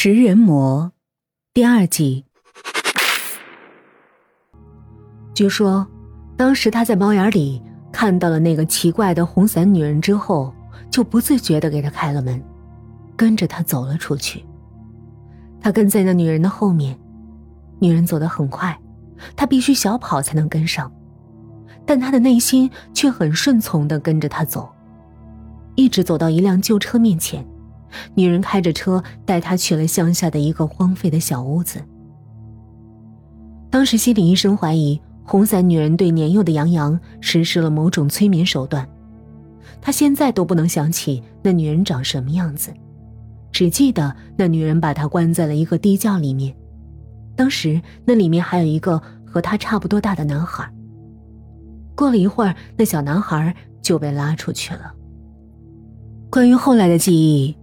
食人魔第二季。据说，当时他在猫眼里看到了那个奇怪的红伞女人之后，就不自觉的给她开了门，跟着她走了出去。他跟在那女人的后面，女人走得很快，他必须小跑才能跟上，但他的内心却很顺从的跟着他走，一直走到一辆旧车面前。女人开着车带他去了乡下的一个荒废的小屋子。当时心理医生怀疑红伞女人对年幼的杨洋实施了某种催眠手段。他现在都不能想起那女人长什么样子，只记得那女人把他关在了一个地窖里面。当时那里面还有一个和他差不多大的男孩。过了一会儿，那小男孩就被拉出去了。关于后来的记忆。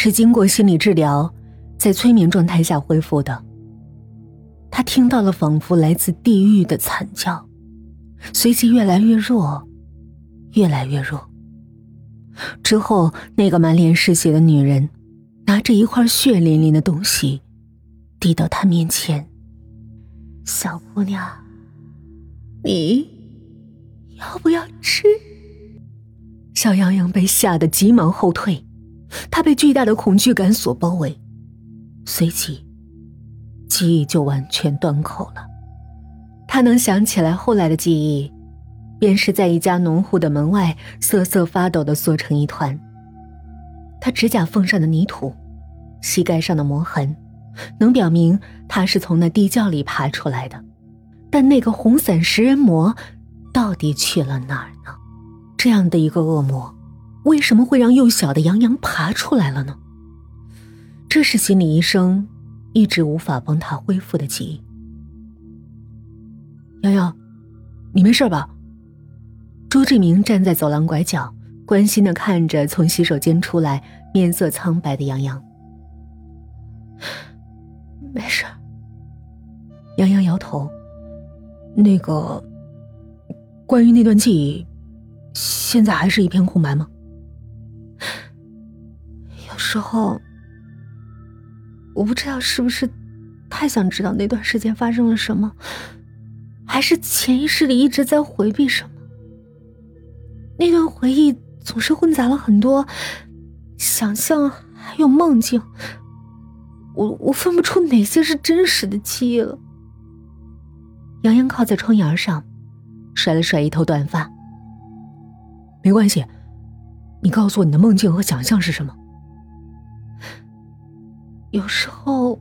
是经过心理治疗，在催眠状态下恢复的。他听到了仿佛来自地狱的惨叫，随即越来越弱，越来越弱。之后，那个满脸是血的女人拿着一块血淋淋的东西，递到他面前：“小姑娘，你要不要吃？”小羊羊被吓得急忙后退。他被巨大的恐惧感所包围，随即记忆就完全断口了。他能想起来后来的记忆，便是在一家农户的门外瑟瑟发抖的缩成一团。他指甲缝上的泥土，膝盖上的磨痕，能表明他是从那地窖里爬出来的。但那个红伞食人魔到底去了哪儿呢？这样的一个恶魔。为什么会让幼小的杨洋爬出来了呢？这是心理医生一直无法帮他恢复的记忆。洋洋，你没事吧？朱志明站在走廊拐角，关心的看着从洗手间出来、面色苍白的杨洋。没事。杨洋摇头。那个，关于那段记忆，现在还是一片空白吗？时候，我不知道是不是太想知道那段时间发生了什么，还是潜意识里一直在回避什么。那段回忆总是混杂了很多想象，还有梦境，我我分不出哪些是真实的记忆了。杨洋靠在窗沿上，甩了甩一头短发。没关系，你告诉我你的梦境和想象是什么。有时候，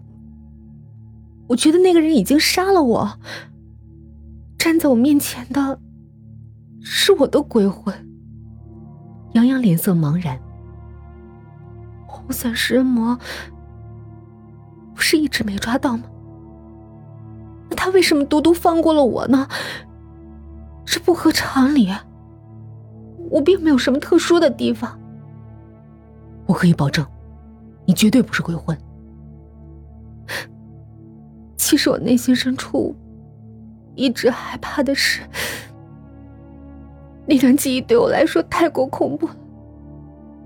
我觉得那个人已经杀了我。站在我面前的，是我的鬼魂。杨洋脸色茫然。红伞食人魔不是一直没抓到吗？那他为什么独独放过了我呢？这不合常理。我并没有什么特殊的地方。我可以保证，你绝对不是鬼魂。其实我内心深处一直害怕的是，那段记忆对我来说太过恐怖了，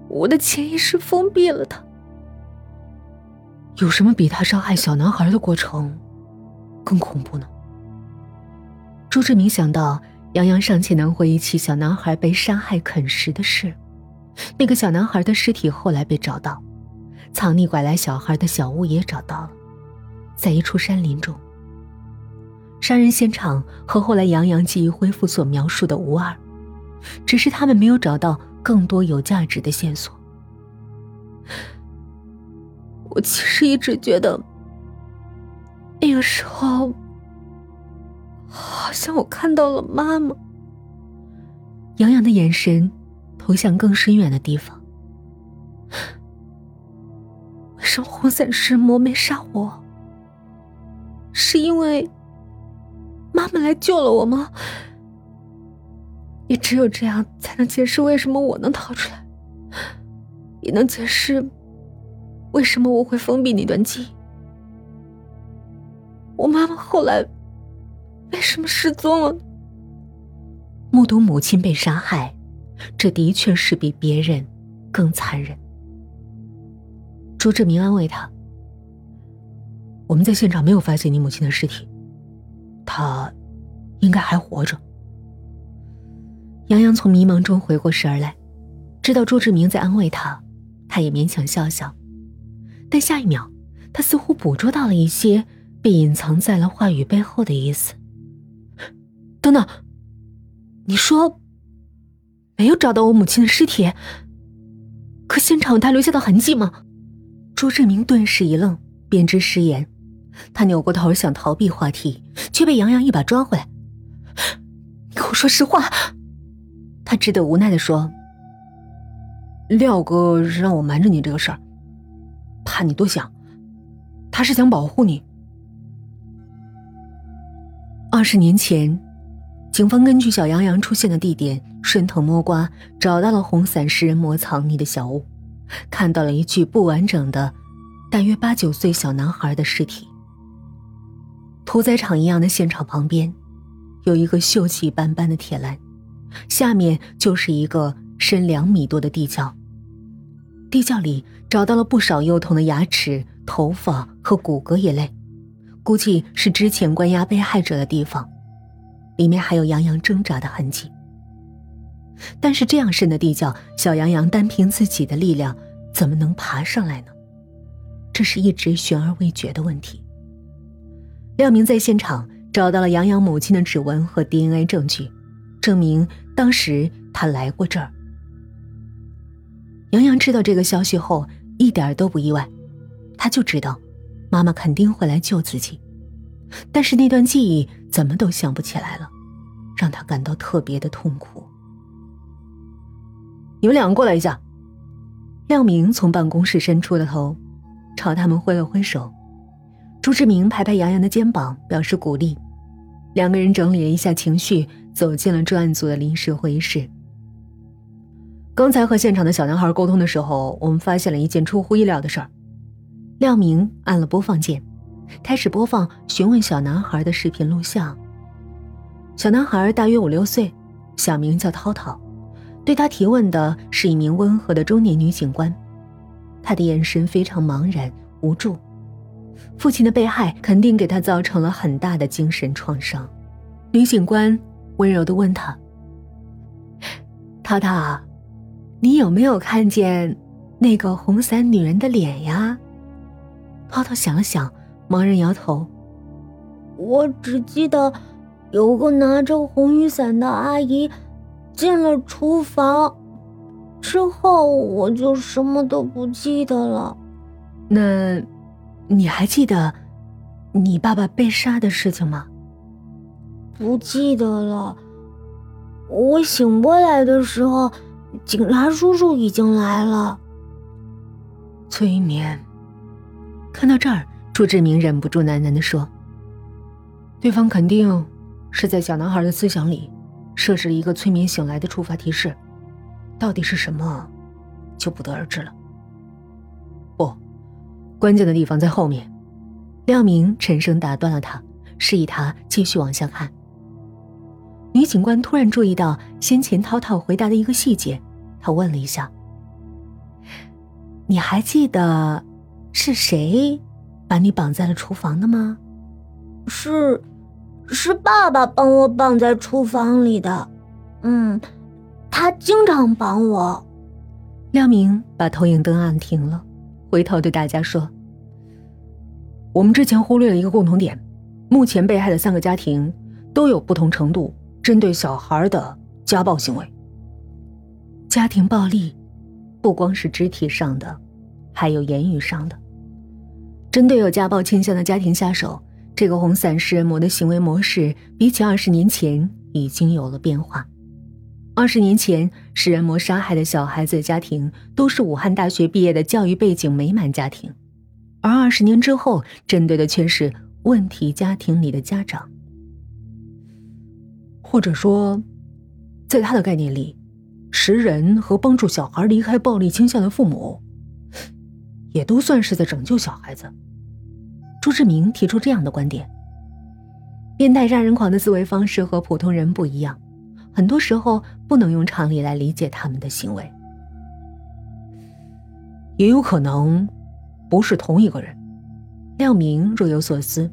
我的潜意识封闭了它。有什么比他伤害小男孩的过程更恐怖呢？朱志明想到杨洋尚且能回忆起小男孩被杀害啃食的事，那个小男孩的尸体后来被找到，藏匿拐来小孩的小屋也找到了。在一处山林中，杀人现场和后来杨洋记忆恢复所描述的无二，只是他们没有找到更多有价值的线索。我其实一直觉得，那个时候，好像我看到了妈妈。杨洋的眼神投向更深远的地方。为什么红伞师魔没杀我？是因为妈妈来救了我吗？也只有这样才能解释为什么我能逃出来，也能解释为什么我会封闭那段记忆。我妈妈后来为什么失踪了？目睹母亲被杀害，这的确是比别人更残忍。朱志明安慰他：“我们在现场没有发现你母亲的尸体，她应该还活着。杨洋从迷茫中回过神儿来，知道朱志明在安慰他，他也勉强笑笑。但下一秒，他似乎捕捉到了一些被隐藏在了话语背后的意思。等等，你说没有找到我母亲的尸体？可现场有他留下的痕迹吗？朱志明顿时一愣，便知失言。他扭过头想逃避话题，却被杨洋一把抓回来。你跟我说实话。他只得无奈的说：“廖哥让我瞒着你这个事儿，怕你多想，他是想保护你。”二十年前，警方根据小杨洋出现的地点顺藤摸瓜，找到了红伞食人魔藏匿的小屋，看到了一具不完整的、大约八九岁小男孩的尸体。屠宰场一样的现场旁边，有一个锈迹斑斑的铁栏，下面就是一个深两米多的地窖。地窖里找到了不少幼童的牙齿、头发和骨骼一类，估计是之前关押被害者的地方。里面还有杨洋挣扎的痕迹。但是这样深的地窖，小杨洋单凭自己的力量怎么能爬上来呢？这是一直悬而未决的问题。廖明在现场找到了杨洋母亲的指纹和 DNA 证据，证明当时他来过这儿。杨洋知道这个消息后一点都不意外，他就知道妈妈肯定会来救自己，但是那段记忆怎么都想不起来了，让他感到特别的痛苦。你们两个过来一下。廖明从办公室伸出了头，朝他们挥了挥手。朱志明拍拍杨洋的肩膀，表示鼓励。两个人整理了一下情绪，走进了专案组的临时会议室。刚才和现场的小男孩沟通的时候，我们发现了一件出乎意料的事儿。廖明按了播放键，开始播放询问小男孩的视频录像。小男孩大约五六岁，小名叫涛涛，对他提问的是一名温和的中年女警官，他的眼神非常茫然无助。父亲的被害肯定给他造成了很大的精神创伤。女警官温柔的问他：“涛涛，你有没有看见那个红伞女人的脸呀？”涛涛想了想，茫然摇头：“我只记得有个拿着红雨伞的阿姨进了厨房，之后我就什么都不记得了。”那。你还记得你爸爸被杀的事情吗？不记得了。我醒过来的时候，警察叔叔已经来了。催眠。看到这儿，朱志明忍不住喃喃的说：“对方肯定是在小男孩的思想里设置了一个催眠醒来的触发提示，到底是什么，就不得而知了。”不。关键的地方在后面，廖明沉声打断了他，示意他继续往下看。女警官突然注意到先前涛涛回答的一个细节，她问了一下：“你还记得是谁把你绑在了厨房的吗？”“是，是爸爸帮我绑在厨房里的。嗯，他经常绑我。”廖明把投影灯按停了。回头对大家说：“我们之前忽略了一个共同点，目前被害的三个家庭都有不同程度针对小孩的家暴行为。家庭暴力不光是肢体上的，还有言语上的。针对有家暴倾向的家庭下手，这个红伞食人魔的行为模式比起二十年前已经有了变化。”二十年前，食人魔杀害的小孩子的家庭都是武汉大学毕业的教育背景美满家庭，而二十年之后，针对的却是问题家庭里的家长。或者说，在他的概念里，食人和帮助小孩离开暴力倾向的父母，也都算是在拯救小孩子。朱志明提出这样的观点：变态杀人狂的思维方式和普通人不一样。很多时候不能用常理来理解他们的行为，也有可能不是同一个人。亮明若有所思。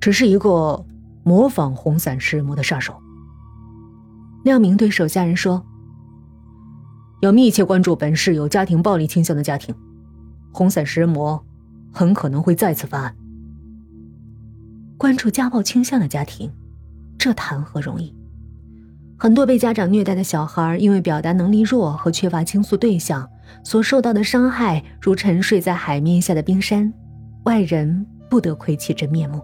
只是一个模仿红伞尸魔的杀手。亮明对手下人说：“要密切关注本市有家庭暴力倾向的家庭，红伞食人魔很可能会再次发案。关注家暴倾向的家庭，这谈何容易？很多被家长虐待的小孩，因为表达能力弱和缺乏倾诉对象，所受到的伤害如沉睡在海面下的冰山，外人不得窥其真面目。”